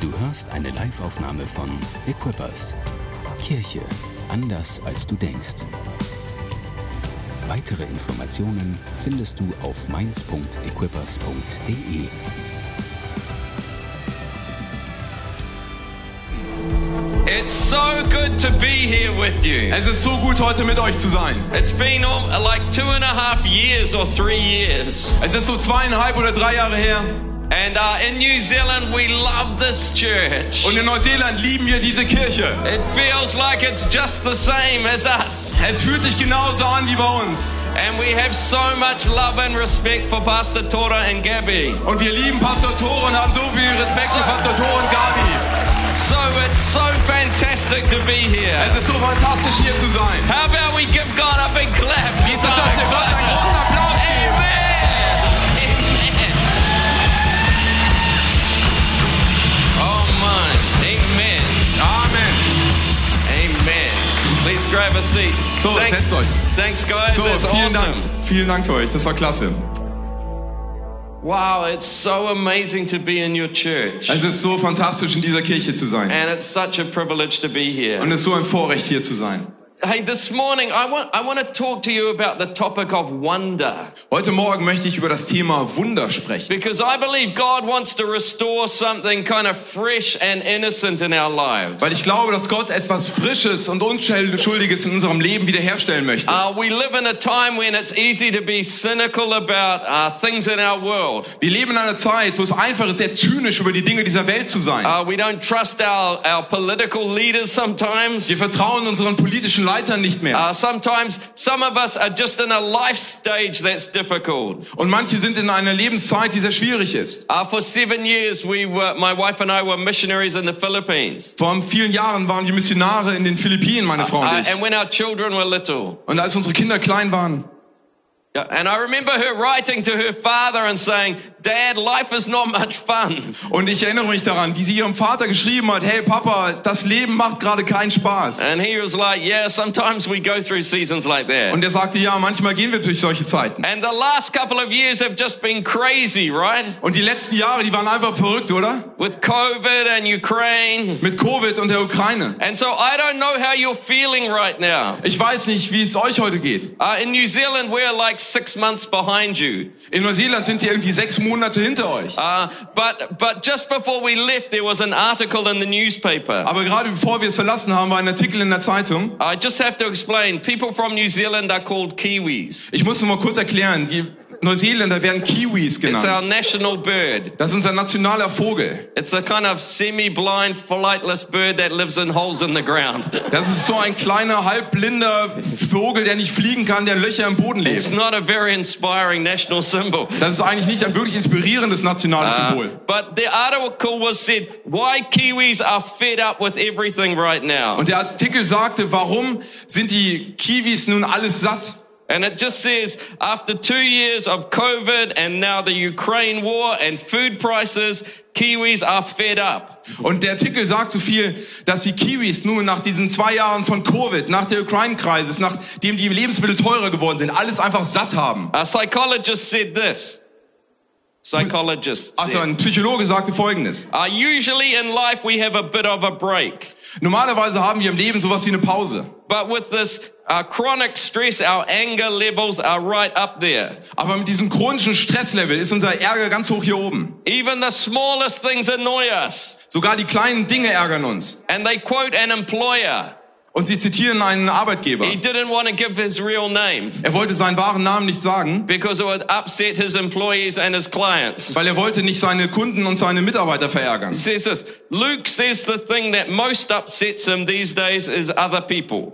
Du hörst eine Liveaufnahme von Equippers. Kirche anders als du denkst. Weitere Informationen findest du auf mainz.equippers.de. It's so good to be here with you. Es ist so gut, heute mit euch zu sein. It's been like two and a half years or three years. Es ist so zweieinhalb oder drei Jahre her. And uh, in New Zealand, we love this church. Und in Neuseeland lieben wir diese Kirche. It feels like it's just the same as us. Es fühlt sich genauso an wie bei uns. And we have so much love and respect for Pastor Tora and Gabby. Und wir lieben Pastor Tore und haben so viel Respekt für Pastor Tore und Gabi. So it's so fantastic to be here. Es ist so fantastisch hier zu sein. How about we give God a big clap? Wie ist es, dass wir Gott einen a seat. So, setzt euch. Thanks, guys. So, That's vielen awesome. Dank. Vielen Dank für euch. Das war klasse. Wow, it's so amazing to be in your church. Es ist so fantastisch, in dieser Kirche zu sein. And it's such a privilege to be here. Und es ist so ein Vorrecht, hier zu sein. Hey, this morning I want I want to talk to you about the topic of wonder. Heute Morgen möchte ich über das Thema Wunder sprechen. Because I believe God wants to restore something kind of fresh and innocent in our lives. Weil ich glaube, dass Gott etwas Frisches und Unschuldiges in unserem Leben wiederherstellen möchte. Uh, we live in a time when it's easy to be cynical about uh, things in our world. Wir leben in einer Zeit, wo es einfach ist, sehr zynisch über die Dinge dieser Welt zu sein. Uh, we don't trust our, our political leaders sometimes. Wir vertrauen unseren politischen Leitern nicht mehr. Uh, sometimes some of us are just in a life stage that's difficult. Und manche sind in einer Lebenszeit, die sehr schwierig ist. Uh, for seven years, we were, my wife and I were missionaries in the Philippines. Vor vielen Jahren waren wir Missionare in den Philippinen, meine Frau Uh, und ich. and when our children were little. Und als unsere Kinder klein waren, And I remember her writing to her father and saying, Dad, life is not much fun. und ich erinnere mich daran, wie sie ihrem Vater geschrieben hat, hey Papa, das Leben macht gerade keinen Spaß. And he was like, Yeah, sometimes we go through seasons like that. Und er sagte, ja, manchmal gehen wir durch solche Zeiten. And the last couple of years have just been crazy, right? Und die letzten Jahre, die waren einfach verrückt, oder? With COVID and Ukraine. Mit Covid und der Ukraine. And so I don't know how you're feeling right now. Ich weiß nicht, wie es euch heute geht. Uh, in New Zealand, we're like six months behind you. In Neuseeland sind die irgendwie sechs Monate hinter euch. Uh, but, but just before we left, there was an article in the newspaper. Aber gerade bevor wir es verlassen haben, war ein Artikel in der Zeitung. I just have to explain. People from New Zealand are called Kiwis. Ich muss nur mal kurz erklären. Die Neuseeländer werden Kiwis It's our genannt. national bird. Das ist unser nationaler Vogel. It's a kind of semi-blind, flightless bird that lives in holes in the ground. Das ist so ein kleiner, halbblinder Vogel, der nicht fliegen kann, der Löcher im Boden It's lebt. not a very inspiring national symbol. Das ist eigentlich nicht ein wirklich inspirierendes nationales Uh, Symbol. but the article was said, why Kiwis are fed up with everything right now. Und der Artikel sagte, warum sind die Kiwis nun alles satt? And it just says, after two years of COVID and now the Ukraine war and food prices, Kiwis are fed up. Und der Artikel sagt so viel, dass die Kiwis nun nach diesen zwei Jahren von Covid, nach der Ukraine-Krise, nachdem die Lebensmittel teurer geworden sind, alles einfach satt haben. A psychologist said this. Psychologist. Also ein Psychologe sagte Folgendes. uh, usually in life we have a bit of a break. Normalerweise haben wir im Leben sowas wie eine Pause. But with this uh, chronic stress, our anger levels are right up there. Aber mit diesem chronischen Stresslevel ist unser Ärger ganz hoch hier oben. Even the smallest things annoy us. Sogar die kleinen Dinge ärgern uns. And they quote an employer. Und sie zitieren einen Arbeitgeber. He didn't want to give his real name Er wollte seinen wahren Namen nicht sagen, because it would upset his employees and his clients. weil er wollte nicht seine Kunden und seine Mitarbeiter verärgern. He says this Luke says the thing that most upsets him these days is other people.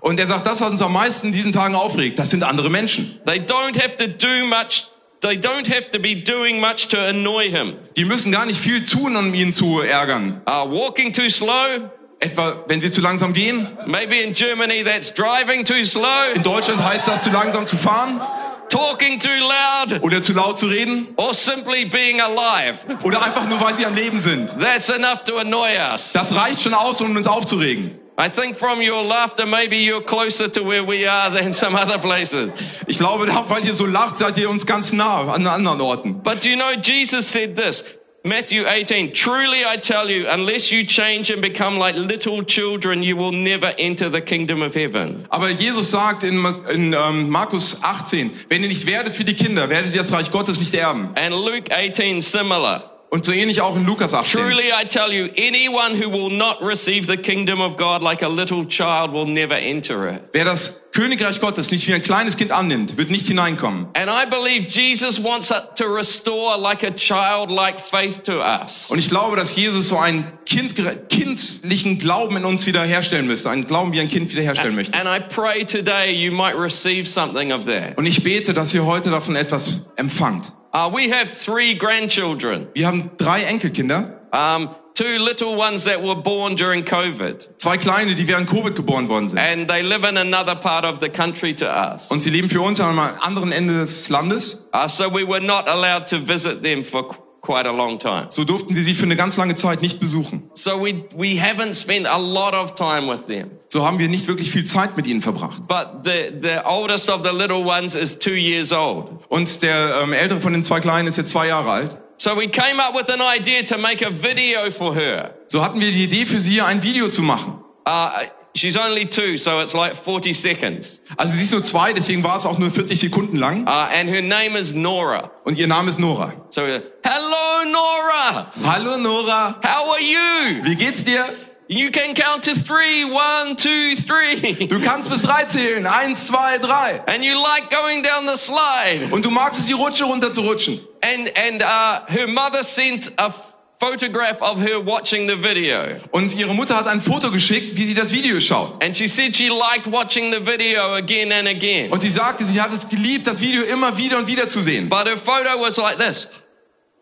Und er sagt, das, was uns am meisten in diesen Tagen aufregt, das sind andere Menschen. They don't have to do much, they don't have to be doing much to annoy him. Die müssen gar nicht viel tun, um ihn zu ärgern. Uh, walking too slow, Etwa, wenn sie zu langsam gehen. maybe in Germany that's driving too slow, In Deutschland heißt das, zu langsam zu fahren talking too loud, oder zu laut zu reden or simply being alive. oder einfach nur, weil sie am Leben sind. That's enough to annoy us. Das reicht schon aus, um uns aufzuregen. I think from your laughter, maybe you're closer to where we are than some other places. Ich glaube, weil ihr so lacht, seid ihr uns ganz nah an anderen Orten. But you know, Jesus said this Matthew 18, truly I tell you, unless you change and become like little children, you will never enter the kingdom of heaven. Aber Jesus sagt in, in ähm, Markus 18, wenn ihr nicht werdet wie die Kinder, werdet ihr das Reich Gottes nicht erben. And Luke 18, similar. Und so ähnlich auch in Lukas 18. Truly I tell you, anyone who will not receive the kingdom of God like a little child will never enter it. Wer das Königreich Gottes nicht wie ein kleines Kind annimmt, wird nicht hineinkommen. And I believe Jesus wants to restore like a childlike faith to us. Und ich glaube, dass Jesus so einen kind, kindlichen Glauben in uns wiederherstellen müsste. Einen Glauben, wie ein Kind wiederherstellen möchte. And I pray today you might receive something of that. Und ich bete, dass ihr heute davon etwas empfangt. Uh, we have three grandchildren. Wir haben drei Enkelkinder. Um, two little ones that were born during COVID. Zwei kleine, die während Covid geboren worden sind. And they live in another part of the country to us. Und sie leben für uns am anderen Ende des Landes. Uh, so we were not allowed to visit them for quite a long time. So durften wir sie für eine ganz lange Zeit nicht besuchen. So we, we haven't spent a lot of time with them. So haben wir nicht wirklich viel Zeit mit ihnen verbracht. But the, the oldest of the little ones is two years old. Und der ähm, ältere von den zwei Kleinen ist jetzt zwei Jahre alt. So we came up with an idea to make a video for her. So hatten wir die Idee für sie, ein Video zu machen. Uh, she's only two, so it's like 40 seconds. Also sie ist nur zwei, deswegen war es auch nur 40 Sekunden lang. Uh, and her name is Nora. Und ihr Name ist Nora. So, uh, hello, Nora. Hallo Nora, How are you? wie geht's dir? You can count to three. One, two, three. Du kannst bis drei zählen. Eins, zwei, drei. And you like going down the slide. Und du magst es, die Rutsche runter zu rutschen. And, and uh, her mother sent a photograph of her watching the video. Und ihre Mutter hat ein Foto geschickt, wie sie das Video schaut. And she said she liked watching the video again and again. Und sie sagte, sie hat es geliebt, das Video immer wieder und wieder zu sehen. But her photo was like this.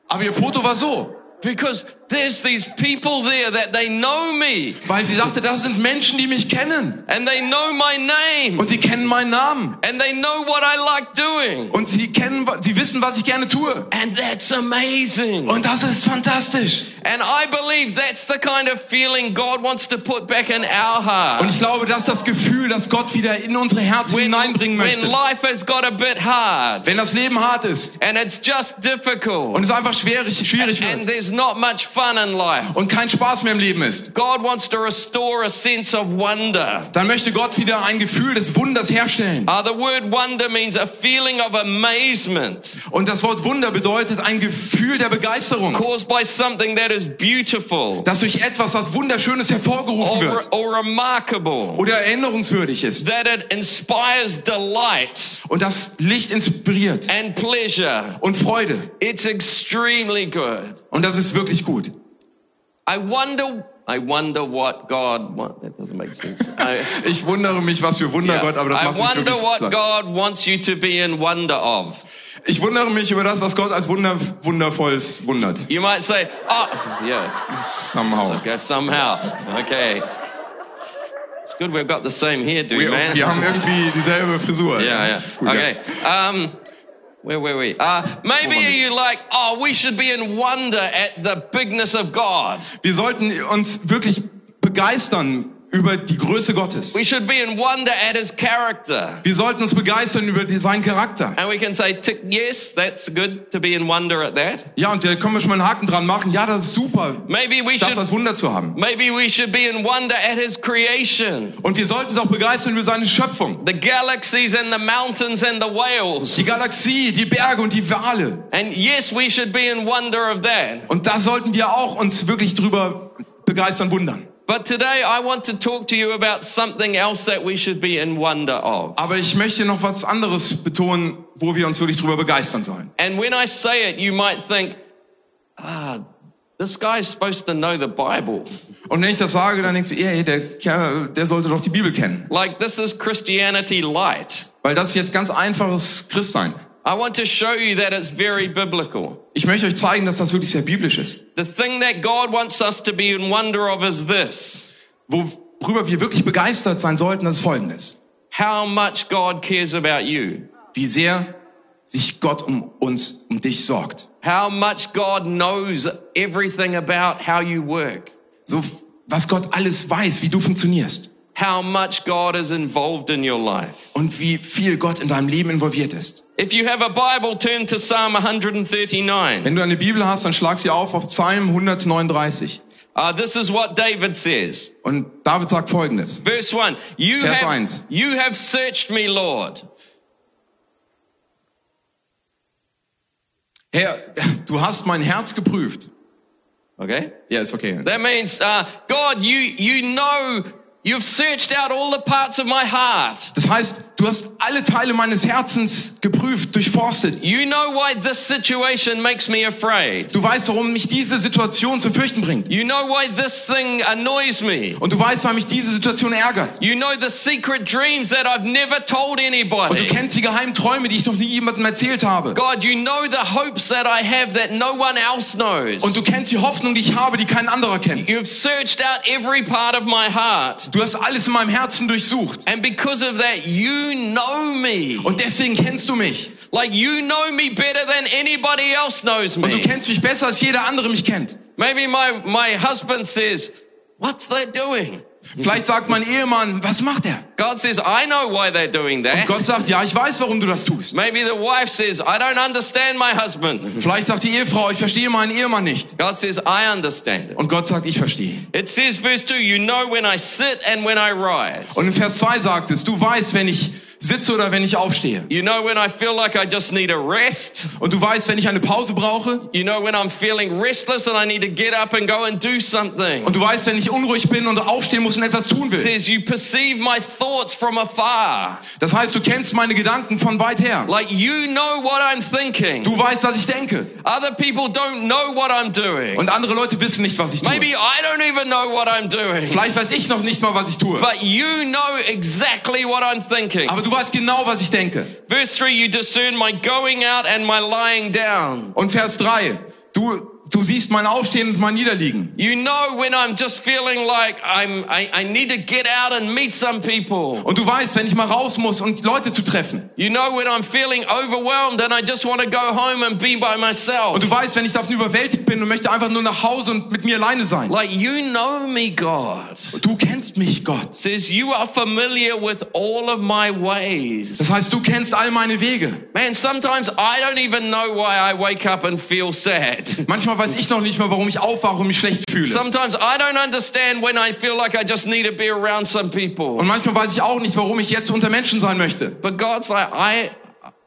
Aber ihr Foto war so. Because there's these people there that they know me Weil sie sagte, das sind Menschen, die mich kennen. and they know my name Und sie kennen meinen Namen. and they know what I like doing. Und sie kennen, sie wissen, was ich gerne tue. And that's amazing. Und das ist fantastisch. And I believe that's the kind of feeling God wants to put back in our Und hearts. ich glaube, das ist das Gefühl, das Gott wieder in unsere Herzen When, hineinbringen when möchte. life has got a bit hard Wenn das Leben hart ist and it's just difficult und es einfach schwierig, schwierig and wird there's not much fun in life, und kein Spaß mehr im Leben ist, God wants to restore a sense of wonder. dann möchte Gott wieder ein Gefühl des Wunders herstellen. Uh, the word wonder means a feeling of amazement Und das Wort Wunder bedeutet ein Gefühl der Begeisterung, caused by something that is beautiful das durch etwas, was Wunderschönes hervorgerufen or, wird or remarkable, oder erinnerungswürdig ist that it inspires delight und das Licht inspiriert and pleasure. und Freude. It's extremely good. Und das ist wirklich gut. I wonder, I wonder what God, what, that doesn't make sense. I, Ich wundere mich, was für Wunder yeah. Gott, aber das I macht wonder wirklich what platt. God wants you to be in wonder of. Ich wundere mich über das, was Gott als Wunder, Wundervolles wundert. You might say, oh, yeah, Somehow. okay, somehow, okay. It's good we've got the same hairdo, man. wir haben irgendwie dieselbe Frisur. Yeah, Das ist gut, yeah. Okay. Um, where were we? Uh, maybe you like, oh, we should be in wonder at the bigness of God. Wir sollten uns wirklich begeistern über die Größe Gottes. We should be in wonder at his character. Wir sollten uns begeistern über seinen Charakter. And we can say, tick, yes, that's good to be in wonder at that. Ja, und da können wir schon mal einen Haken dran machen. Ja, das ist super, Maybe we das should, als Wunder zu haben. maybe we should be in wonder at his creation. Und wir sollten uns auch begeistern über seine Schöpfung. The galaxies and the mountains and the whales. Die Galaxie, die Berge und die Wale. And yes, we should be in wonder of that. Und da sollten wir auch uns wirklich drüber begeistern, wundern. But today I want to talk to you about something else that we should be in wonder of. Aber ich möchte noch was anderes betonen, wo wir uns wirklich drüber begeistern sollen. And when I say it, you might think, ah, this guy's supposed to know the Bible. Und wenn ich das sage, dann denkst du, ey, der Kerl, der sollte doch die Bibel kennen. Like this is Christianity light. Weil das ist jetzt ganz einfaches Christsein. I want to show you that it's very biblical. Ich möchte euch zeigen, dass das wirklich sehr biblisch ist. The thing that God wants us to be in wonder of is this. Worüber wir wirklich begeistert sein sollten, das ist folgendes. How much God cares about you. Wie sehr sich Gott um uns, um dich sorgt. How much God knows everything about how you work. So, was Gott alles weiß, wie du funktionierst. How much God is involved in your life. Und wie viel Gott in deinem Leben involviert ist. If you have a Bible, turn to Psalm 139. Wenn du eine Bibel hast, dann schlag sie auf auf Psalm 139. Uh, this is what David says. Und David sagt folgendes. Verse 1 you Vers have, 1. you have searched me, Lord. Herr, du hast mein Herz geprüft. Okay? Ja, ist okay. That means, uh, God, you, you know, you've searched out all the parts of my heart. Das heißt, du hast alle Teile meines Herzens geprüft, durchforstet. You know why this situation makes me afraid. Du weißt, warum mich diese Situation zum Fürchten bringt. You know why this thing annoys me. Und du weißt, warum mich diese Situation ärgert. You know the secret dreams that I've never told Und du anybody. kennst die geheimen Träume, die ich noch nie jemandem erzählt habe. God, you know the hopes that I have that no one else knows. Und du kennst die Hoffnung, die ich habe, die kein anderer kennt. You've searched out every part of my heart. Du hast alles in meinem Herzen durchsucht. And because of that, you know me. Und deswegen kennst du mich. Like you know me better than anybody else knows Und du me. kennst mich besser, als jeder andere mich kennt. Maybe my, my husband says, what's that doing? Vielleicht sagt mein Ehemann, was macht er? God says, I know why they're doing Und that. Gott sagt, ja, ich weiß, warum du das tust. Maybe the wife says, I don't understand my husband. Vielleicht sagt die Ehefrau, ich verstehe meinen Ehemann nicht. God says, I understand it. Und Gott sagt, ich verstehe. It says, verse 2, you know when I sit and when I rise. Und in Vers 2 sagt es, du weißt, wenn ich sitze oder wenn ich aufstehe. You know when I feel like I just need a rest. Und du weißt, wenn ich eine Pause brauche. You know when I'm feeling restless and I need to get up and go and do something. Und du weißt, wenn ich unruhig bin und aufstehen muss und etwas tun It will. says you perceive my thoughts from afar. Das heißt, du kennst meine Gedanken von weit her. Like you know what I'm thinking. Du weißt, was ich denke. Other people don't know what I'm doing. Und andere Leute wissen nicht, was ich tue. Maybe I don't even know what I'm doing. Vielleicht weiß ich noch nicht mal, was ich tue. But you know exactly what I'm thinking. Aber du weißt genau, was ich denke. Verse 3 you discern my going out and my lying down. Und Vers 3. Du, du siehst mein Aufstehen und mein Niederliegen. You know when I'm just feeling like I'm I, I need to get out and meet some people. Und du weißt, wenn ich mal raus muss und Leute zu treffen. You know when I'm feeling overwhelmed and I just want to go home and be by myself. Und du weißt, wenn ich davon überwältigt bin und möchte einfach nur nach Hause und mit mir alleine sein. Like you know me, God. Du kennst mich, Gott. Says you are familiar with all of my ways. Das heißt, du kennst all meine Wege. Man, sometimes I don't even know why I wake up and feel sad. Manchmal weiß ich noch nicht mal, warum ich aufwache und mich schlecht fühle. Sometimes I don't understand when I feel like I just need to be around some people. Und manchmal weiß ich auch nicht, warum ich jetzt unter Menschen sein möchte. But God's like, I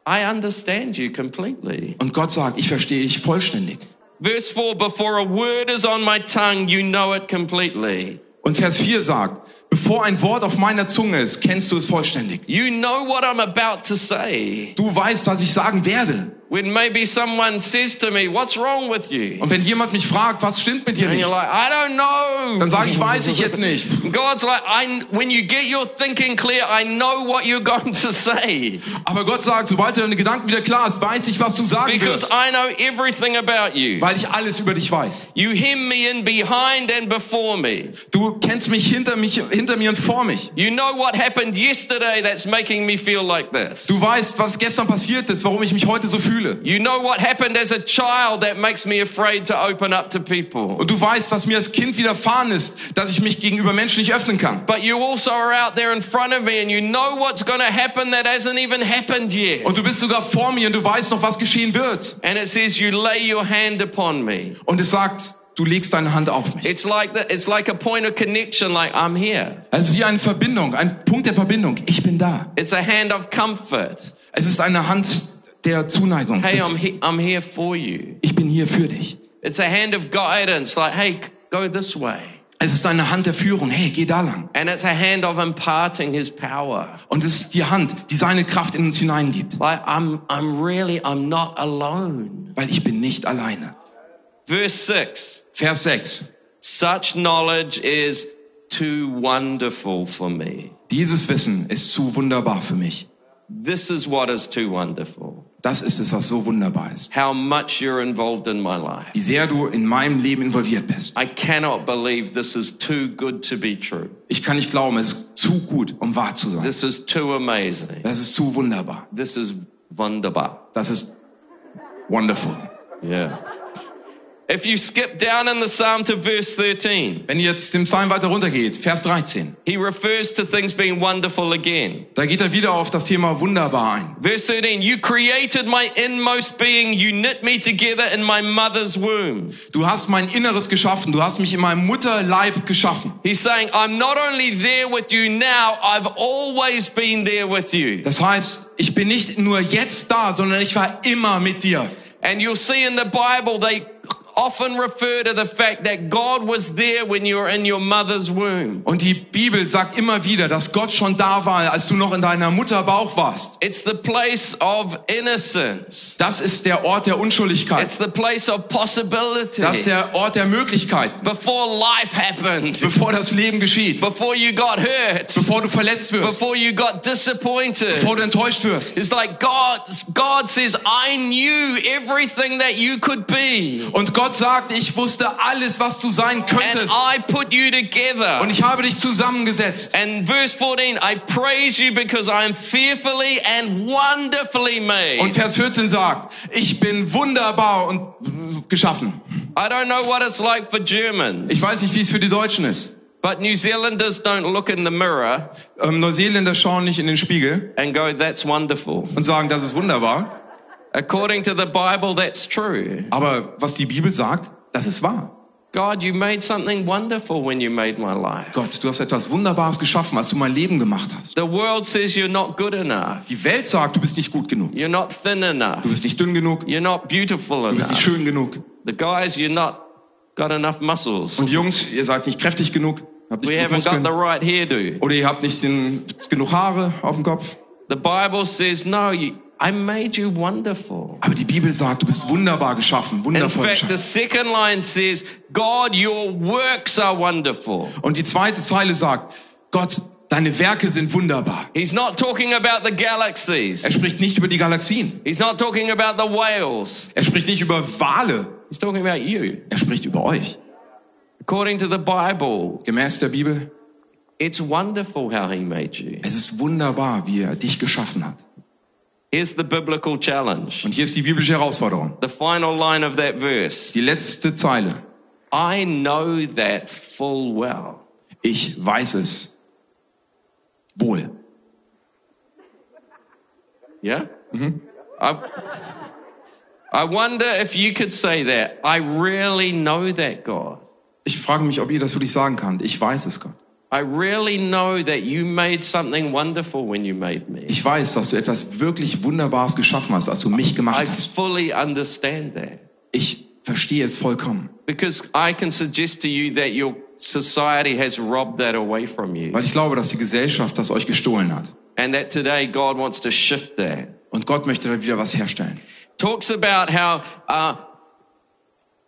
I understand you completely. Und Gott sagt, ich verstehe dich vollständig. Verse 4 Before a word is on my tongue, you know it completely. Und Vers 4 sagt, bevor ein Wort auf meiner Zunge ist, kennst du es vollständig. You know what I'm about to say. Du weißt, was ich sagen werde. When maybe someone says to me, What's wrong with you? Und wenn jemand mich fragt, was stimmt mit dir And nicht, like, I don't know. dann sage ich, weiß ich jetzt nicht. God's like, I, when you get your thinking clear, I know what you're going to say Aber Gott sagt, sobald deine Gedanken wieder klar ist, weiß ich, was du sagen because wirst, I know everything about you. weil ich alles über dich weiß. You hem me in behind and before me. Du kennst mich hinter, mich, hinter mir und vor mich. You know what happened yesterday that's making me feel like this. Du weißt, was gestern passiert ist, warum ich mich heute so fühle. You know what happened as a child that makes me afraid to open up to people. Und du weißt, was mir als Kind widerfahren ist, dass ich mich gegenüber Menschen nicht öffnen kann. But you also are out there in front of me and you know what's going to happen that hasn't even happened yet. Und du bist sogar vor mir und du weißt noch, was geschehen wird. And it says you lay your hand upon me. Und es sagt, du legst deine Hand auf mich. It's like the, it's like a point of connection like I'm here. Also wie eine Verbindung, ein Punkt der Verbindung. Ich bin da. It's a hand of comfort. Es ist eine Hand der Zuneigung. Hey, I'm he, I'm here for you. ich bin hier für dich. It's a hand of guidance like hey, go this way. Es ist eine Hand der Führung. Hey, geh da lang. And it's a hand of imparting his power. Und es ist die Hand, die seine Kraft in uns hineingibt. Like I'm I'm really I'm not alone. Weil ich bin nicht alleine. Verse 6. Vers 6. Such knowledge is too wonderful for me. Dieses Wissen ist zu wunderbar für mich. This is what is too wonderful. Das ist es, was so wunderbar ist. How much you're involved in my life. Wie sehr du in meinem Leben involviert bist. I cannot believe this is too good to be true. Ich kann nicht glauben, es ist zu gut, um wahr zu sein. This is too amazing. Das ist zu wunderbar. This is wunderbar. Das ist wonderful. Yeah. If you skip down in the psalm to verse 13, Wenn ihr jetzt dem Psalm weiter runtergeht, Vers 13, he refers to things being wonderful again. da geht er wieder auf das Thema wunderbar ein. Verse 13, you created my inmost being, you knit me together in my mother's womb. Du hast mein Inneres geschaffen, du hast mich in meinem Mutterleib geschaffen. He's saying, I'm not only there with you now, I've always been there with you. Das heißt, ich bin nicht nur jetzt da, sondern ich war immer mit dir. And you'll see in the Bible, they often refer to the fact that God was there when you were in your mother's womb. Und die Bibel sagt immer wieder, dass Gott schon da war, als du noch in deiner Mutter Bauch warst. It's the place of innocence. Das ist der Ort der Unschuldigkeit. It's the place of possibility. Das ist der Ort der Möglichkeiten. Before life happened. Bevor das Leben geschieht. Before you got hurt. Bevor du verletzt wirst. Before you got disappointed. Bevor du enttäuscht wirst. It's like God, God says, I knew everything that you could be. Und Gott sagt, ich wusste alles, was du sein And könntest. I put you together. Und ich habe dich zusammengesetzt. And verse 14, I praise you because I am fearfully and wonderfully made. Und Vers 14 sagt, ich bin wunderbar und geschaffen. I don't know what it's like for Germans, Ich weiß nicht, wie es für die Deutschen ist. but New Zealanders don't look in the mirror Ähm, Neuseeländer schauen nicht in den Spiegel and go, that's wonderful. und sagen, das ist wunderbar. According to the Bible, that's true. Aber was die Bibel sagt, das ist wahr. God, you made something wonderful when you made my life. Gott, du hast etwas Wunderbares geschaffen, als du mein Leben gemacht hast. The world says you're not good enough. Die Welt sagt, du bist nicht gut genug. You're not thin enough. Du bist nicht dünn genug. You're not beautiful Du bist nicht enough. schön genug. The guys, you're not got enough muscles. Und Jungs, ihr seid nicht kräftig genug. Habt nicht We haven't got the Muskeln. right hairdo. Oder ihr habt nicht den, genug Haare auf dem Kopf. The Bible says, no, you, I made you wonderful. Aber die Bibel sagt, du bist wunderbar geschaffen, In wundervoll fact, the geschaffen. second line says, God, your works are wonderful. Und die zweite Zeile sagt, Gott, deine Werke sind wunderbar. He's not talking about the galaxies. Er spricht nicht über die Galaxien. He's not talking about the whales. Er spricht nicht über Wale. He's talking about you. Er spricht über euch. According to the Bible, Gemäß der Bibel, it's wonderful how he made you. es ist wunderbar, wie er dich geschaffen hat. Here's the biblical challenge. Und hier ist die biblische Herausforderung. The final line of that verse. Die letzte Zeile. I know that full well. Ich weiß es wohl. Yeah? I, I wonder if you could say that. I really know that, God. Ich frage mich, ob ihr das wirklich sagen könnt. Ich weiß es, Gott. I really know that you made something wonderful when you made me. Ich weiß, dass du etwas wirklich Wunderbares geschaffen hast, als du mich gemacht I hast. fully understand that. Ich verstehe es vollkommen. Because I can suggest to you that your society has robbed that away from you. Weil ich glaube, dass die Gesellschaft das euch gestohlen hat. And that today God wants to shift that. Und Gott möchte da wieder was herstellen. Talks about how uh,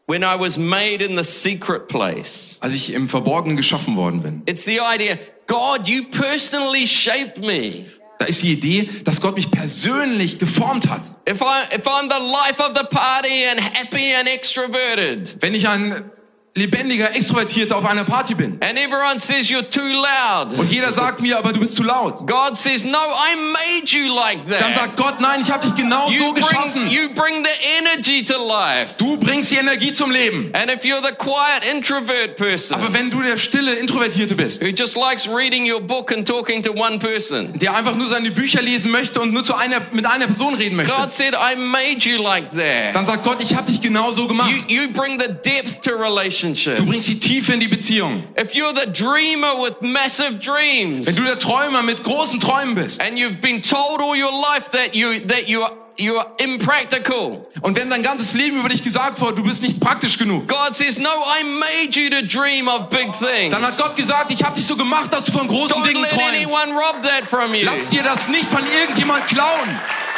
when I was made in the secret place, Als ich im Verborgenen geschaffen worden bin, it's the idea God, you personally shaped me. da ist die Idee, dass Gott mich persönlich geformt hat. If, I, if I'm the life of the party and happy and extroverted, Wenn ich ein lebendiger Extrovertierter auf einer Party bin and everyone says you're too loud, und jeder sagt mir, aber du bist zu laut, God says, No, I made you like dann that. sagt Gott, nein, ich habe dich genau so You bring, geschaffen. you bring the energy to life. Du bringst die Energie zum Leben. And if you're the quiet introvert person Aber wenn du der stille Introvertierte bist, who just likes reading your book and talking to one person, der einfach nur seine Bücher lesen möchte und nur zu einer, mit einer Person reden möchte, God said, I made you like that. dann sagt Gott, ich habe dich genau so gemacht. You, you bring the depth to Du relationships. bringst die Tiefe in die Beziehung. If you're the dreamer with massive dreams, Wenn du der Träumer mit großen Träumen bist and you've been told all your life that you that you are impractical. und wenn dein ganzes Leben über dich gesagt wurde, du bist nicht praktisch genug, God says, "No, I made you to dream of big things. dann hat Gott gesagt, ich habe dich so gemacht, dass du von großen Don't Dingen let träumst. anyone rob that from you." Lass dir das nicht von irgendjemand klauen.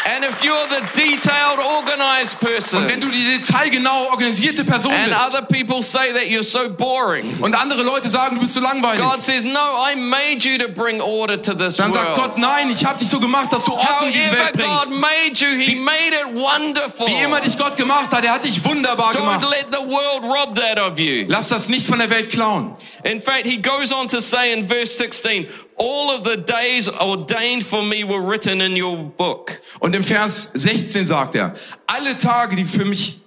And if you're the detailed, organized person, Und wenn du die detailgenau organisierte Person and bist other people say that you're so boring, und andere Leute sagen, du bist so langweilig, God says, "No, I made you to bring order to this dann sagt world." Gott, nein, ich habe dich so gemacht, dass du Ordnung in diese Welt God bringst. made you, He made it wonderful. Wie immer dich Gott gemacht hat, er hat dich wunderbar Don't gemacht. let the world rob that of you. Lass das nicht von der Welt klauen. In fact, he goes on to say in verse 16, all of the days ordained for me were written in your book. Und im Vers 16 sagt er, alle Tage, die für mich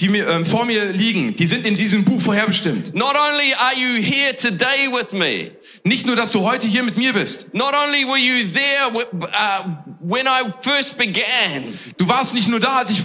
die mir, ähm, vor mir liegen, die sind in diesem Buch vorherbestimmt. Not only are you here today with me, Nicht nur, dass du heute hier mit mir bist. not only were you there uh, when I first began, Du warst nicht nur da, als ich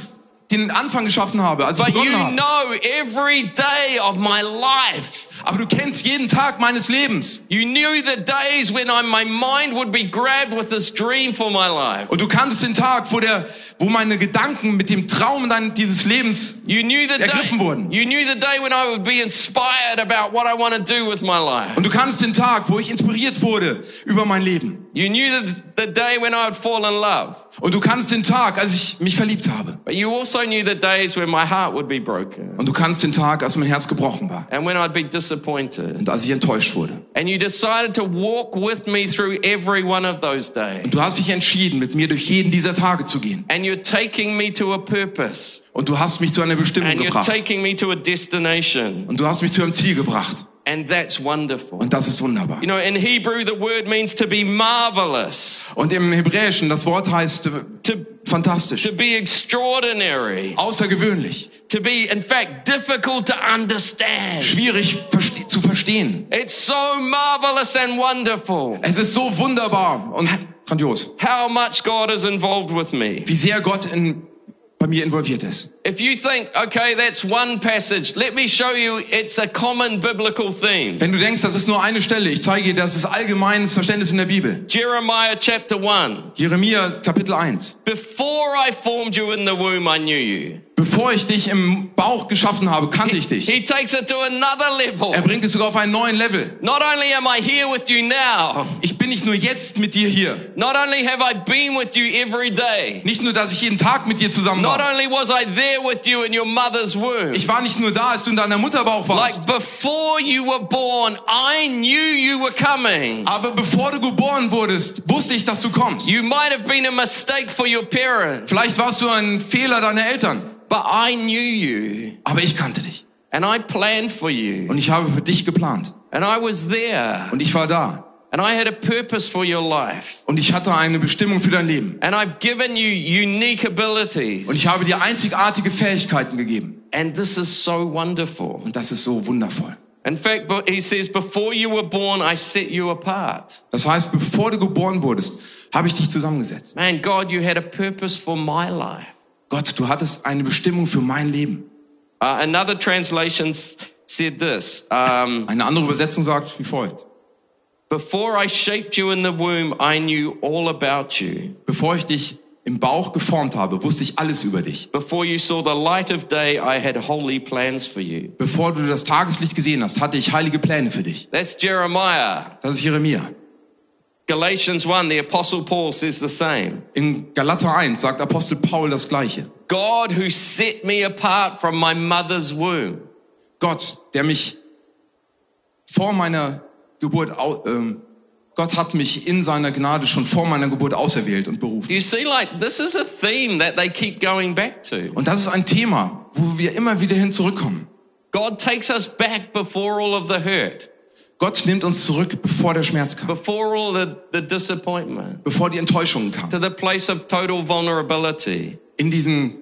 den Anfang geschaffen habe, als ich but you begonnen habe. know every day of my life. Aber du kennst jeden Tag meines Lebens. You knew the days when I, my mind would be grabbed with this dream for my life. Und du kannst den Tag, wo der, wo meine Gedanken mit dem Traum dann dieses Lebens You knew the ergriffen wurden. You knew the day when I would be inspired about what I want to do with my life. Und du kannst den Tag, wo ich inspiriert wurde über mein Leben. You knew the, the day when I would fall in love. Und du kannst den Tag, als ich mich verliebt habe. But you also knew the days when my heart would be broken Und du kannst den Tag, als mein Herz gebrochen war. and when I'd be disappointed. Und als ich enttäuscht wurde. And you decided to walk with me through every one of those days. Und du hast dich entschieden, mit mir durch jeden dieser Tage zu gehen. And you're taking me to a purpose. Und du hast mich zu einer Bestimmung And you're gebracht. taking me to a destination. Und du hast mich zu einem Ziel gebracht. And that's wonderful. Und das ist wunderbar. You know, in Hebrew, the word means to be marvelous, Und im Hebräischen, das Wort heißt äh, to, fantastisch, to be extraordinary, außergewöhnlich, to be, in fact, difficult to understand. schwierig verste zu verstehen. It's so marvelous and wonderful Es ist so wunderbar und grandios, how much God is involved with me. wie sehr Gott in, bei mir involviert ist. If you think, okay, that's one passage, let me show you it's a common biblical theme. Wenn du denkst, das ist nur eine Stelle, ich zeige dir, das ist allgemeines Verständnis in der Bibel. Jeremiah chapter 1. Jeremia Kapitel 1. Before I formed you in the womb, I knew you. Bevor ich dich im Bauch geschaffen habe, kannte ich dich. He takes it to another level. Er bringt es sogar auf einen neuen Level. Not only am I here with you now, Ich bin nicht nur jetzt mit dir hier. not only have I been with you every day, Nicht nur, dass ich jeden Tag mit dir zusammen not war. only was I there with you in your mother's womb, Ich war nicht nur da, als du in deiner Mutterbauch warst. like before you were born, I knew you were coming. Aber bevor du geboren wurdest, wusste ich, dass du kommst. You might have been a mistake for your parents, Vielleicht warst du ein Fehler deiner Eltern. but I knew you Aber ich kannte dich. and I planned for you Und ich habe für dich geplant. and I was there Und ich war da. And I had a purpose for your life. Und ich hatte eine Bestimmung für dein Leben. And I've given you unique abilities. Und ich habe dir einzigartige Fähigkeiten gegeben. And this is so wonderful. Und das ist so wundervoll. In fact, he says, before you were born, I set you apart. Das heißt, bevor du geboren wurdest, habe ich dich zusammengesetzt. Man, God, you had a purpose for my life. Gott, du hattest eine Bestimmung für mein Leben. Uh, another translation said this um, Eine andere Übersetzung sagt wie folgt. Bevor ich dich im Bauch geformt habe, wusste ich alles über dich. Before you saw the light of day, I had holy plans for you. Bevor du das Tageslicht gesehen hast, hatte ich heilige Pläne für dich. That's Jeremiah. Das ist Jeremia. Galatians 1, the Apostle Paul says the same. In Galater 1 sagt Apostel Paul das Gleiche. God who set me apart from my mother's womb. Gott, der mich vor meiner Geburt, ähm, Gott hat mich in seiner Gnade schon vor meiner Geburt auserwählt und berufen. You see, like, this is a theme that they keep going back to. Und das ist ein Thema, wo wir immer wieder hin zurückkommen. God takes us back before all of the hurt, Gott nimmt uns zurück, bevor der Schmerz kam, before all the, the disappointment, bevor die Enttäuschungen kamen, to the place of total vulnerability, in diesen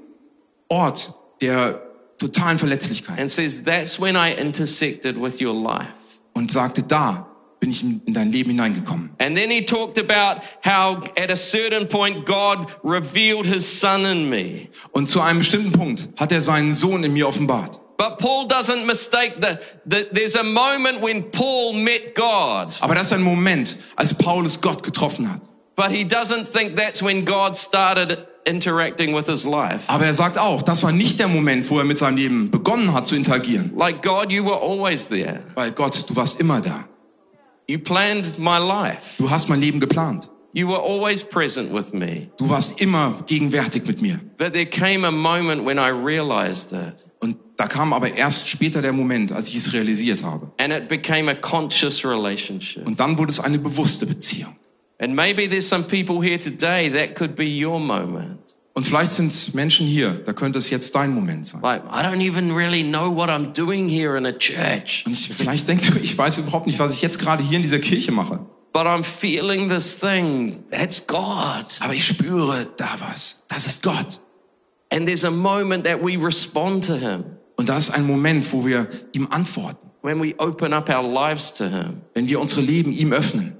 Ort der totalen Verletzlichkeit and says, That's when I intersected with your life. Und sagte, da bin ich in in dein Leben hineingekommen. And then he talked about how at a certain point God revealed his son in me. Und zu einem bestimmten Punkt hat er seinen Sohn in mir offenbart. But Paul doesn't mistake that, that there's a moment when Paul met God, Aber das ist ein Moment, als Paulus Gott getroffen hat. But he doesn't think that's when God started interacting with his life. Aber er sagt auch, das war nicht der Moment, wo er mit seinem Leben begonnen hat zu interagieren. Like, God, you were always there. Weil Gott, du warst immer da. You planned my life. Du hast mein Leben geplant. You were always present with me. Du warst immer gegenwärtig mit mir. But there came a moment when I realized it. Und da kam aber erst später der Moment, als ich es realisiert habe. And it became a conscious relationship. Und dann wurde es eine bewusste Beziehung. And maybe there's some people here today that could be your moment. Und vielleicht sind Menschen hier, da könnte es jetzt dein Moment sein. Like, I don't even really know what I'm doing here in a church, Und ich, vielleicht denkst du, ich weiß überhaupt nicht, was ich jetzt gerade hier in dieser Kirche mache. but I'm feeling this thing. That's God. Aber ich spüre da was. Das ist Gott. And there's a moment that we respond to Him Und da ist ein Moment, wo wir ihm antworten, when we open up our lives to Him. wenn wir unsere Leben ihm öffnen.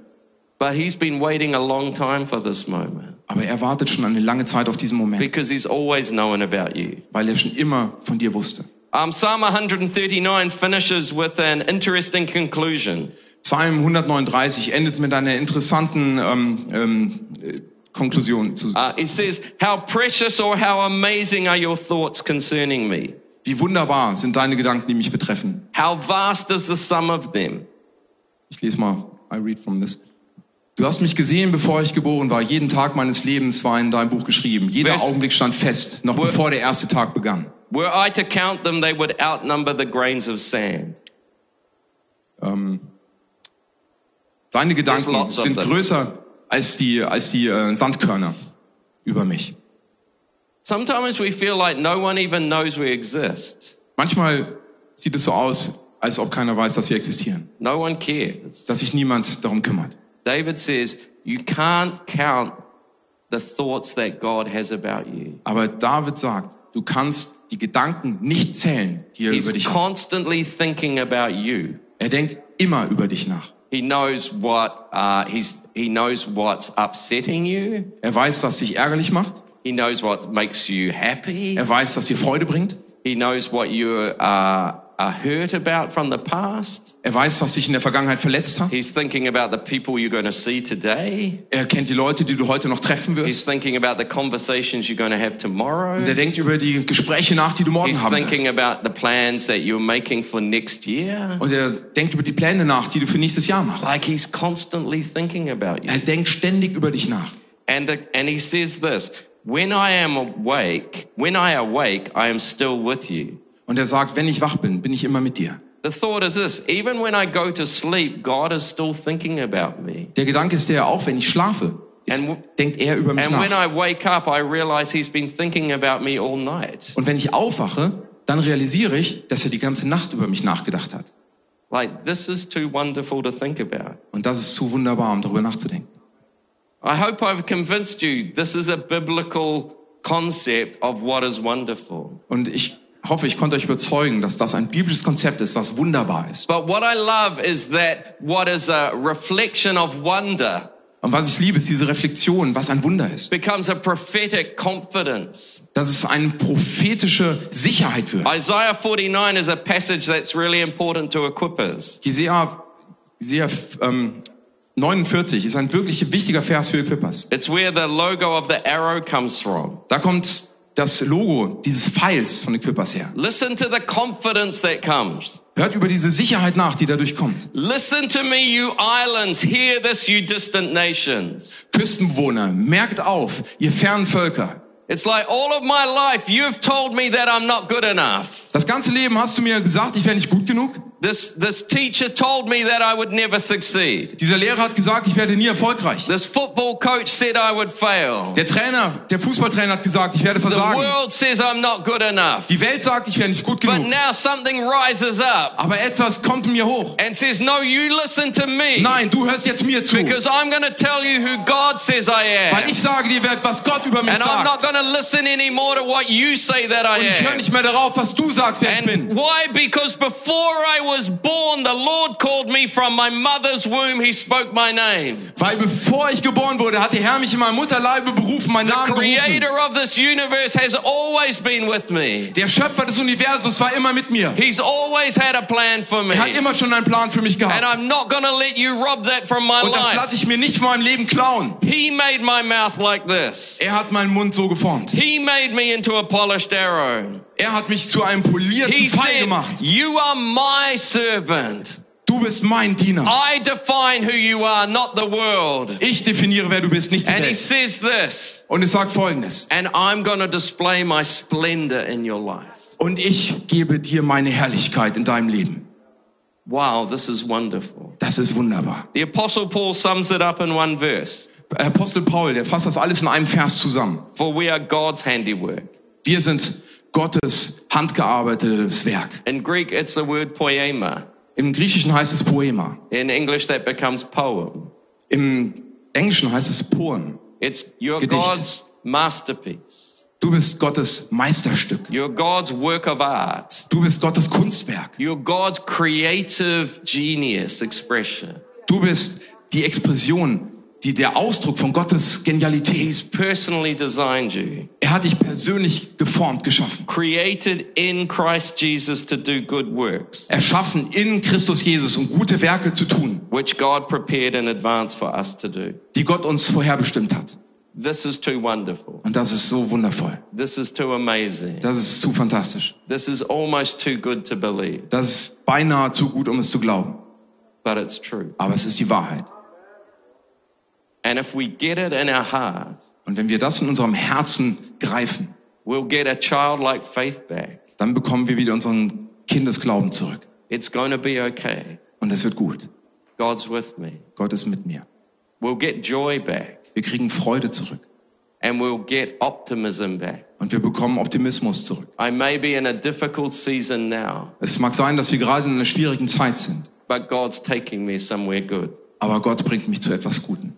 But He's been waiting a long time for this moment Aber er wartet schon eine lange Zeit auf diesen Moment, because He's always known about you. weil er schon immer von dir wusste. Um, Psalm 139 finishes with an interesting conclusion. Psalm 139 endet mit einer interessanten ähm, ähm, äh, Konklusion. Zu, Uh, it says, How precious or how amazing are your thoughts concerning me? wie wunderbar sind deine Gedanken, die mich betreffen. How vast is the sum of them? Ich lese mal, I read from this. Du hast mich gesehen, bevor ich geboren war. Jeden Tag meines Lebens war in deinem Buch geschrieben. Jeder Vers- Augenblick stand fest, noch Wo- bevor der erste Tag begann. Were I to count them, they would outnumber the grains of sand. Ähm, seine Gedanken sind größer als die, als die äh, Sandkörner über mich. Sometimes we feel like no one even knows we exist. Manchmal sieht es so aus, als ob keiner weiß, dass wir existieren, No one cares. dass sich niemand darum kümmert. David says, You can't count the thoughts that God has about you. Aber David sagt, du kannst die Gedanken nicht zählen, die er über He's dich hat. constantly thinking about you. Er denkt immer über dich nach. He knows what uh, he's, he knows what's upsetting you. Er weiß, was dich ärgerlich macht. He knows what makes you happy. Er weiß, was dir Freude bringt. He knows what you are hurt about from the past. Er weiß, was dich in der Vergangenheit verletzt hat. He's thinking about the people you're going to see today. Er kennt die Leute, die du heute noch treffen He's wirst. thinking about the conversations you're going to have tomorrow. Und er denkt über die Gespräche nach, die du morgen He's haben thinking wirst. about the plans that you're making for next year. Und er denkt über die Pläne nach, die du für nächstes Jahr machst. Like he's constantly thinking about you. Er denkt ständig über dich nach. And, the, and he says this When I am awake, when I awake, I am still with you. Und er sagt, wenn ich wach bin, bin ich immer mit dir. The thought is this even when I go to sleep, God is still thinking about me. Der Gedanke ist der, auch wenn ich schlafe, ist, And denkt er über mich And when nach. I wake up, I realize he's been thinking about me all night. Und wenn ich aufwache, dann realisiere ich, dass er die ganze Nacht über mich nachgedacht hat. Like, this is too wonderful to think about. Und das ist zu wunderbar, um darüber nachzudenken. I hope I've convinced you this is a biblical concept of what is wonderful. Und ich hoffe, ich konnte euch überzeugen, dass das ein biblisches Konzept ist, was wunderbar ist. But what I love is that what is a reflection of wonder Und was ich liebe, ist diese Reflexion, was ein Wunder ist. becomes a prophetic confidence. Dass es eine prophetische Sicherheit wird. Isaiah 49 is a passage that's really important to Equippers. Jesaja, Jesaja ähm, 49 ist ein wirklich wichtiger Vers für Equippers. It's where the logo of the arrow comes from. Da kommt das Logo dieses Pfeils von Equippers her. Listen to the confidence that comes. Hört über diese Sicherheit nach, die dadurch kommt. Listen to me, you islands. Hear this, you distant nations. Küstenbewohner, merkt auf, ihr fernen Völker. It's like all of my life, you've told me that I'm not good enough. Das ganze Leben hast du mir gesagt, ich wäre nicht gut genug. This, this teacher told me that I would never succeed. Dieser Lehrer hat gesagt, ich werde nie erfolgreich. This football coach said I would fail. Der Trainer, der Fußballtrainer hat gesagt, ich werde The versagen. world says I'm not good enough. Die Welt sagt, ich wäre nicht gut But genug. now something rises up Aber etwas kommt in mir hoch. and says, No, you listen to me. Nein, du hörst jetzt mir zu. Because I'm going to tell you who God says I Weil am. ich sage dir, was Gott über mich And I'm not sagt. going to listen anymore to what you say that Und I ich höre am. nicht mehr darauf, was du sagst, wer ich And bin. why? Because before I was born, the Lord called me from my mother's womb. He spoke my name. Weil bevor ich geboren wurde, hat der Herr mich in meinem Mutterleibe berufen, meinen Namen berufen. Creator of this universe has always been with me. Der Schöpfer des Universums war immer mit mir. He's always had a plan for me. Er hat immer schon einen Plan für mich And gehabt. I'm not to let you rob that from my Und das life. lasse ich mir nicht von meinem Leben klauen. He made my mouth like this. Er hat meinen Mund so geformt. He made me into a polished arrow. Er hat mich zu einem polierten He Pfeil said, gemacht. You are my servant. Du bist mein Diener. I define who you are, not the world. Ich definiere, wer du bist, nicht die And he Welt. says this, Und es sagt folgendes. and I'm to display my splendor in your life. Und ich gebe dir meine Herrlichkeit in deinem Leben. Wow, this is wonderful. Das ist wunderbar. The Apostle Paul sums it up in one verse Apostel Paul, der fasst das alles in einem Vers zusammen. For we are God's handiwork. Wir sind Gottes handgearbeitetes Werk. In Greek, it's the word poema. Im Griechischen heißt es Poema. In English, that becomes poem. Im Englischen heißt es Poem. It's you're Gedicht. God's masterpiece. Du Du bist Gottes Meisterstück. You're God's work of art. Du bist Gottes Kunstwerk. You're God's creative genius expression. Du bist die Expression, die, der Ausdruck von Gottes Genialität. He's personally designed you, Er hat dich persönlich geformt, geschaffen. created in Christ Jesus to do good works, Erschaffen in Christus Jesus, um gute Werke zu tun, which God prepared in advance for us to do. die Gott uns vorherbestimmt hat. This is too wonderful. Und das ist so wundervoll. This is too amazing. Das ist zu fantastisch. This is almost too good to believe, Das ist beinahe zu gut, um es zu glauben. but it's true. Aber es ist die Wahrheit. And if we get it in our heart, Und wenn wir das in unserem Herzen greifen, we'll get a childlike faith back. dann bekommen wir wieder unseren Kindesglauben zurück. It's going to be okay. Und es wird gut. God's with me. Gott ist mit mir. We'll get joy back Wir kriegen Freude zurück. and we'll get optimism back. Und wir bekommen Optimismus zurück. I may be in a difficult season now, Es mag sein, dass wir gerade in einer schwierigen Zeit sind. but God's taking me somewhere good. Aber Gott bringt mich zu etwas Guten.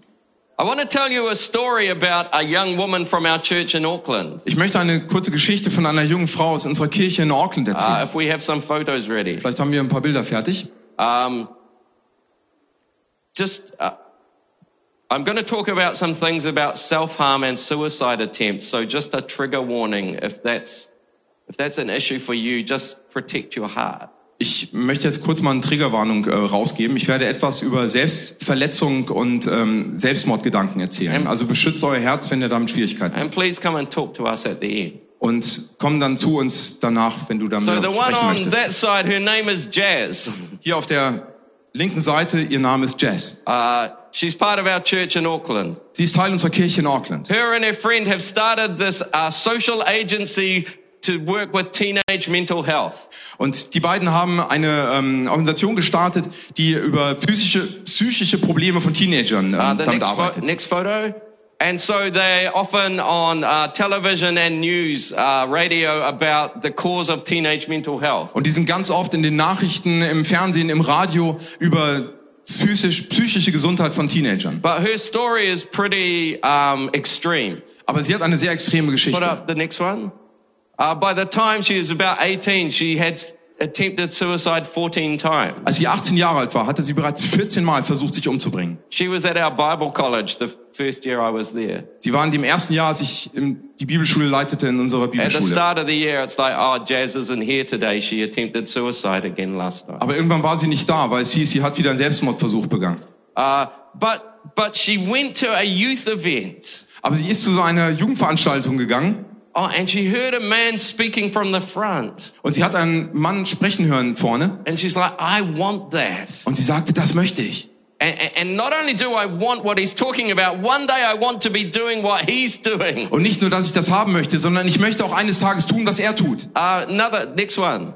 I want to tell you a story about a young woman from our church in Auckland. Ich möchte eine kurze Geschichte von einer jungen Frau aus unserer Kirche in Auckland Uh, erzählen. if we have some photos ready. Vielleicht haben wir ein paar Bilder fertig. Um, just, uh, I'm going to talk about some things about self-harm and suicide attempts. So just a trigger warning. If that's, if that's an issue for you, just protect your heart. Ich möchte jetzt kurz mal eine Triggerwarnung äh, rausgeben. Ich werde etwas über Selbstverletzung und ähm, Selbstmordgedanken erzählen. Also beschützt euer Herz, wenn ihr damit Schwierigkeiten habt. And please come and talk to us at the end. Und komm dann zu uns danach, wenn du damit So the one sprechen on möchtest. that side, her name is Jazz. Hier auf der linken Seite, ihr Name ist Jess. Uh, she's part of our church in Auckland. Sie ist Teil unserer Kirche in Auckland. Her and her friend have started this uh, social agency to work with teenage mental health. Und die beiden haben eine ähm, Organisation gestartet, die über physische, psychische Probleme von Teenagern Uh, ähm, the damit next, arbeitet. next photo. And so they're often on uh, television and news, uh, radio about the cause of teenage mental health. Und die sind ganz oft in den Nachrichten, im Fernsehen, im Radio über physisch, psychische Gesundheit von Teenagern. But her story is pretty um, extreme. Aber sie hat eine sehr extreme Put Geschichte. up the next one. Uh, by the time she was about 18, she had attempted suicide 14 times. Als sie 18 Jahre alt war, hatte sie bereits 14 Mal versucht, sich umzubringen. She was at our Bible college the first year I was there. Sie war in dem ersten Jahr, als ich im- die Bibelschule leitete in unserer At the Bibelschule. start of the year, it's like, oh, Jazz isn't here today. She attempted suicide again last night. Aber irgendwann war sie nicht da, weil es hieß, sie hat wieder einen Selbstmordversuch begangen. Uh, but, but she went to a youth event. Aber sie ist zu so einer Jugendveranstaltung gegangen Oh, and she heard a man speaking from the front. und sie hat einen Mann sprechen hören vorne And she's like, I want that. und sie sagte, das möchte ich. And, and- and not only do I want what he's talking about, one day I want to be doing what he's doing. Und nicht nur, dass ich das haben möchte, sondern ich möchte auch eines Tages tun, was er tut. Uh, another, next one.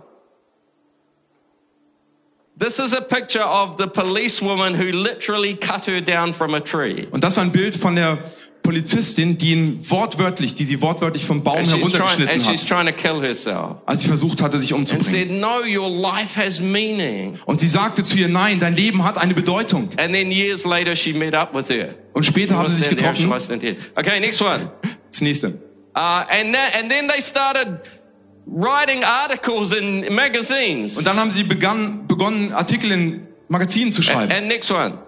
This is a picture of the policewoman who literally cut her down from a tree. Und das ist ein Bild von der Polizistin, die ihn wortwörtlich, die sie wortwörtlich vom Baum trying, heruntergeschnitten hat, als sie versucht hatte, sich umzubringen. said, No. Und sie sagte zu ihr, nein, dein Leben hat eine Bedeutung. Und später haben sie sich getroffen. Okay, next one. Das nächste. Uh, and, that, and then they started writing articles in magazines. Und dann haben sie begann, begonnen, Artikel in Magazinen zu schreiben. And next one.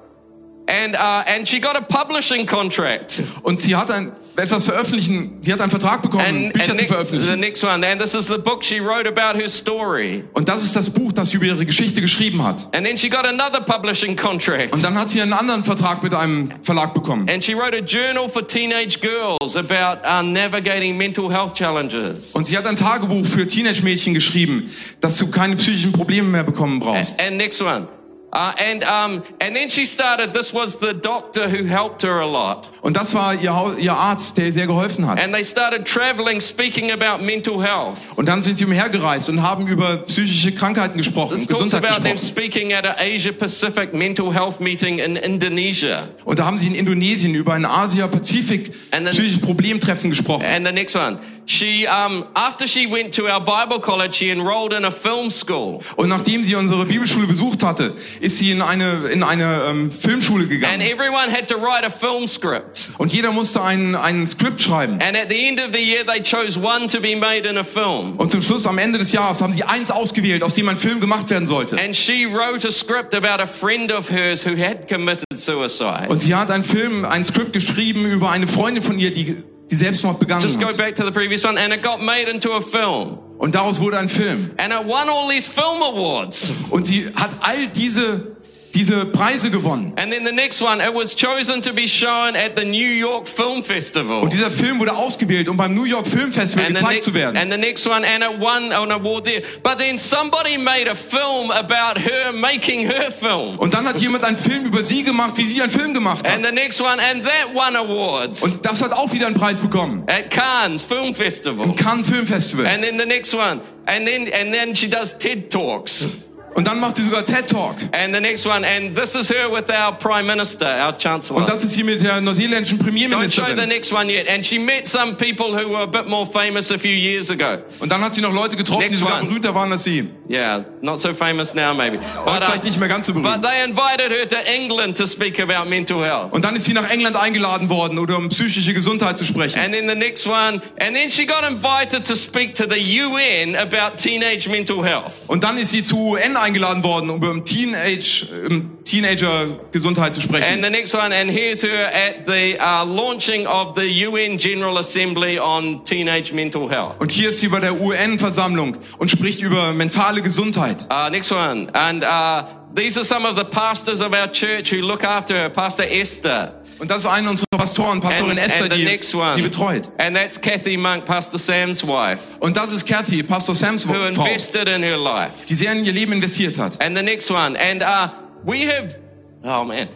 And, uh, and she got a publishing contract. Und sie hat ein, etwas veröffentlichen, sie hat einen Vertrag bekommen, And, Bücher and zu ne- the veröffentlichen. next one. And this is the book she wrote about her story. Und das ist das Buch, das sie über ihre Geschichte geschrieben hat. And then she got another publishing contract. Und dann hat sie einen anderen Vertrag mit einem Verlag bekommen. And she wrote a journal for teenage girls about uh, navigating mental health challenges. Und sie hat ein Tagebuch für Teenage-Mädchen geschrieben, dass du keine psychischen Probleme mehr bekommen brauchst. And next one. Uh, and, um, and then she started, this was the doctor who helped her a lot. Und das war ihr, ihr Arzt, der ihr sehr geholfen hat. And they started traveling, speaking about mental health. Und dann sind sie umhergereist und haben über psychische Krankheiten gesprochen, This talks Gesundheit about them gesprochen. speaking at an Asia Pacific mental health meeting in Indonesia. Und da haben sie in Indonesien über ein Asia-Pazifik And then- psychisches Problemtreffen gesprochen. And the next one. She, um, after she went to our Bible college, she enrolled in a film school. Und nachdem sie unsere Bibelschule besucht hatte, ist sie in eine, in eine ähm, Filmschule And gegangen. everyone had to write a film script. Und jeder musste ein, ein Skript schreiben. And at the end of the year, they chose one to be made in a film. Und zum Schluss, am Ende des Jahres, haben sie eins ausgewählt, aus dem ein Film gemacht werden sollte. And she wrote a script about a friend of hers who had committed suicide. Und sie hat einen Film, ein Skript geschrieben über eine Freundin von ihr, die, die Selbstmord begangen Just go back to the previous one, and it got made into a film. Und daraus wurde ein Film. And it won all these film awards. Und sie hat all diese, diese Preise gewonnen. And then the next one, it was chosen to be shown at the New York Film Festival. Und dieser Film wurde ausgewählt, um beim New York Film Festival And the, gezeigt next, zu werden. and the next one, and it won an award there. But then somebody made a film about her making her film. Und dann hat jemand einen Film über sie gemacht, wie sie einen Film gemacht And hat. the next one, and that won awards Und das hat auch wieder einen Preis bekommen. at Cannes Film Festival. Im Cannes Film Festival. And then the next one, and then and then she does TED Talks. Und dann macht sie sogar TED Talk. And the next one, and this is her with our Prime Minister, our Chancellor. Und das ist hier mit der neuseeländischen Don't show the Premierministerin. next one yet. And she met some people who were a bit more famous a few years ago. Und dann hat sie noch Leute getroffen, die Next sogar one. berühmter waren als sie. Yeah, not so famous now, maybe. Heute uh, vielleicht nicht mehr ganz so but berühmt. they invited her to England to speak about mental health. Und dann ist sie nach England eingeladen worden, oder um psychische Gesundheit zu sprechen. And then the next one, and then she got invited to speak to the UN about teenage mental health. Und dann ist sie zu UN eingeladen worden, um über Teenage, ähm, Teenager Gesundheit zu And sprechen. the next one, and here's her at the uh, launching of the UN General Assembly on teenage mental health. Und hier ist sie bei der UN-Versammlung und spricht über mentale Gesundheit. Uh, next one, and uh, these are some of the pastors of our church who look after her. Pastor Esther. Und das ist eine unserer Pastoren, Pastorin And, Esther, and die sie betreut. and that's Kathy Monk, Pastor Sam's wife, Und das ist Kathy, Pastor Sams who Frau, invested in her life. die sehr in ihr Leben investiert hat. And the next one, and uh, we have, oh man,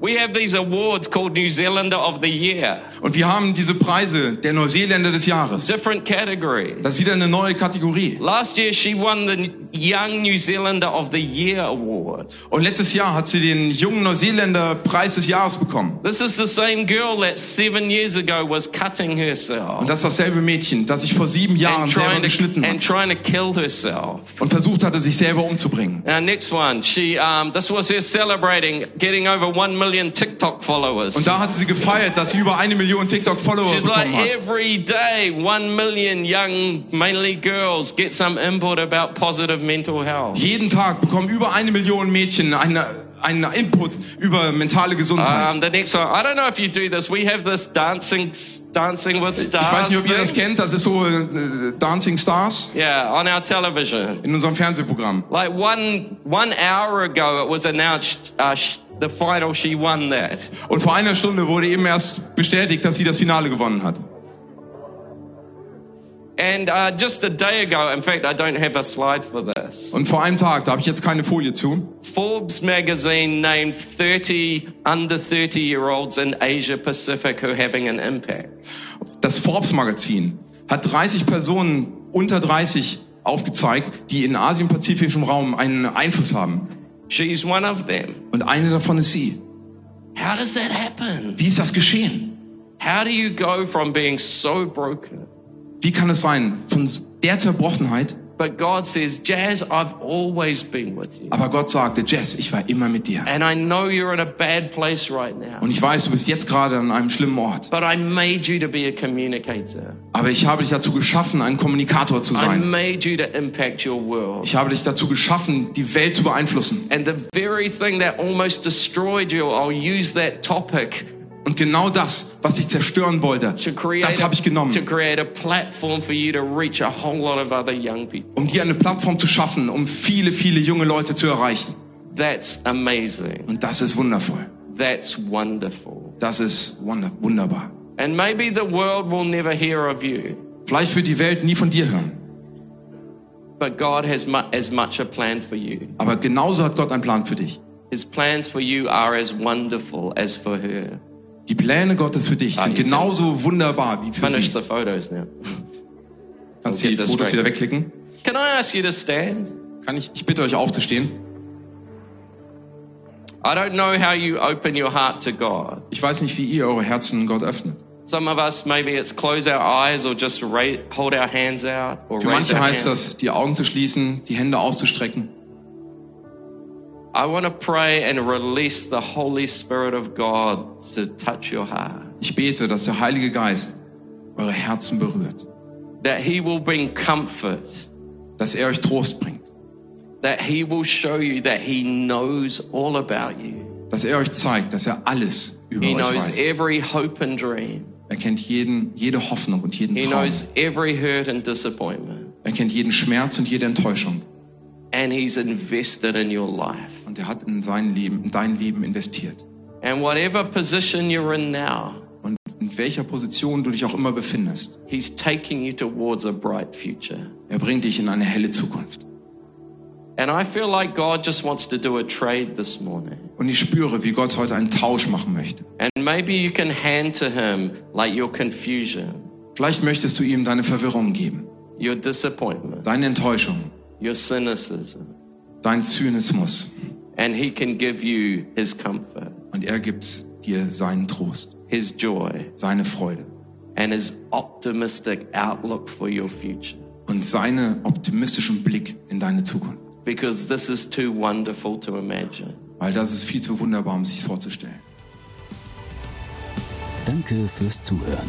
we have these awards called New Zealander of the Year, Und wir haben diese Preise der Neuseeländer des Jahres. different category. Das ist wieder eine neue Kategorie. Last year, she won the Young New Zealander of the Year award. Und letztes Jahr hat sie den jungen Neuseeländer Preis des Jahres bekommen. This is the same girl that seven years ago was cutting herself Und das ist dasselbe Mädchen, das sich vor sieben Jahren and selber to, geschnitten and hat trying to kill herself. und versucht hatte, sich selber umzubringen. Now, next one, she um, this was her celebrating getting over one million TikTok followers. Und da hat sie gefeiert, dass sie über eine Million TikTok-Follower She's like bekommen hat. every day, one million young, mainly girls, get some input about positive mental health. Jeden Tag bekommen über eine Million Mädchen eine, einen Input über mentale Gesundheit. Um, the next one, I don't know if you do this. We have this dancing, dancing with ich stars. weiß nicht, ob ihr das kennt, das ist so äh, Dancing Stars Yeah, on our television. in unserem Fernsehprogramm. Like one one hour ago, it was announced uh, the final. She won that. Und vor einer Stunde wurde eben erst bestätigt, dass sie das Finale gewonnen hat. And uh, just a day ago, in fact, I don't have a slide for this. Und vor einem Tag, da habe ich jetzt keine Folie zu, Forbes magazine named 30 under 30 year olds in Asia Pacific who are having an impact. das Forbes-Magazin hat 30 Personen unter 30 aufgezeigt, die in Asien-Pazifischem Raum einen Einfluss haben. She's one of them. Und eine davon ist sie. How does that happen? Wie ist das geschehen? How do you go from being so broken? Wie kann es sein, von der Zerbrochenheit, But God says, Jazz, I've always been with you. aber Gott sagte, Jess, ich war immer mit dir. And I know you're in a bad place right now. Und ich weiß, du bist jetzt gerade an einem schlimmen Ort. But I made you to be a communicator. Aber ich habe dich dazu geschaffen, ein Kommunikator zu I sein. made you to impact your world. Ich habe dich dazu geschaffen, die Welt zu beeinflussen. And the very thing that almost destroyed you, I'll use that topic Und genau das, was ich zerstören wollte, to create, das habe ich genommen, um dir eine Plattform zu schaffen, um viele, viele junge Leute zu erreichen. That's amazing. Und das ist wundervoll. That's wonderful. Das ist wunder wunderbar. And maybe the world will never hear of you, Vielleicht wird die Welt nie von dir hören. but God has mu- as much a plan for you. Aber genauso hat Gott einen Plan für dich. His plans for you are as wonderful as for her. Die Pläne Gottes für dich sind can- genauso wunderbar wie für sie. photos now. Kannst du die Fotos wieder wegklicken? Can I ask you to stand? Kann ich, ich bitte euch aufzustehen. I don't know how you open your heart to God, Ich weiß nicht, wie ihr eure Herzen Gott öffnet. Some of us, maybe it's close our eyes or just hold our hands out or Für manche heißt das, die Augen zu schließen, die Hände auszustrecken. I want to pray and release the Holy Spirit of God to touch your heart. Ich bete, dass der Heilige Geist eure Herzen berührt, That He will bring comfort. dass er euch Trost bringt, That He will show you that He knows all about you. dass er euch zeigt, dass er alles über He euch knows weiß. every hope and dream. Er kennt jeden, jede Hoffnung und jeden He Traum. knows every hurt and disappointment. Er kennt jeden Schmerz und jede Enttäuschung. And He's invested in your life. Und er hat in sein Leben, in dein Leben investiert. And whatever position you're in now, Und in welcher Position du dich auch immer befindest, He's taking you towards a bright future. er bringt dich in eine helle Zukunft. And I feel like God just wants to do a trade this morning. Und ich spüre, wie Gott heute einen Tausch machen möchte. And maybe you can hand to Him like your confusion, Vielleicht möchtest du ihm deine Verwirrung geben, your disappointment, deine Enttäuschung, your cynicism, dein Zynismus. and He can give you His comfort, Und er gibt dir seinen Trost, His joy, seine Freude and His optimistic outlook for your future. und seinen optimistischen Blick in deine Zukunft. Because this is too wonderful to imagine. Weil das ist viel zu wunderbar, um sich vorzustellen. Danke fürs Zuhören.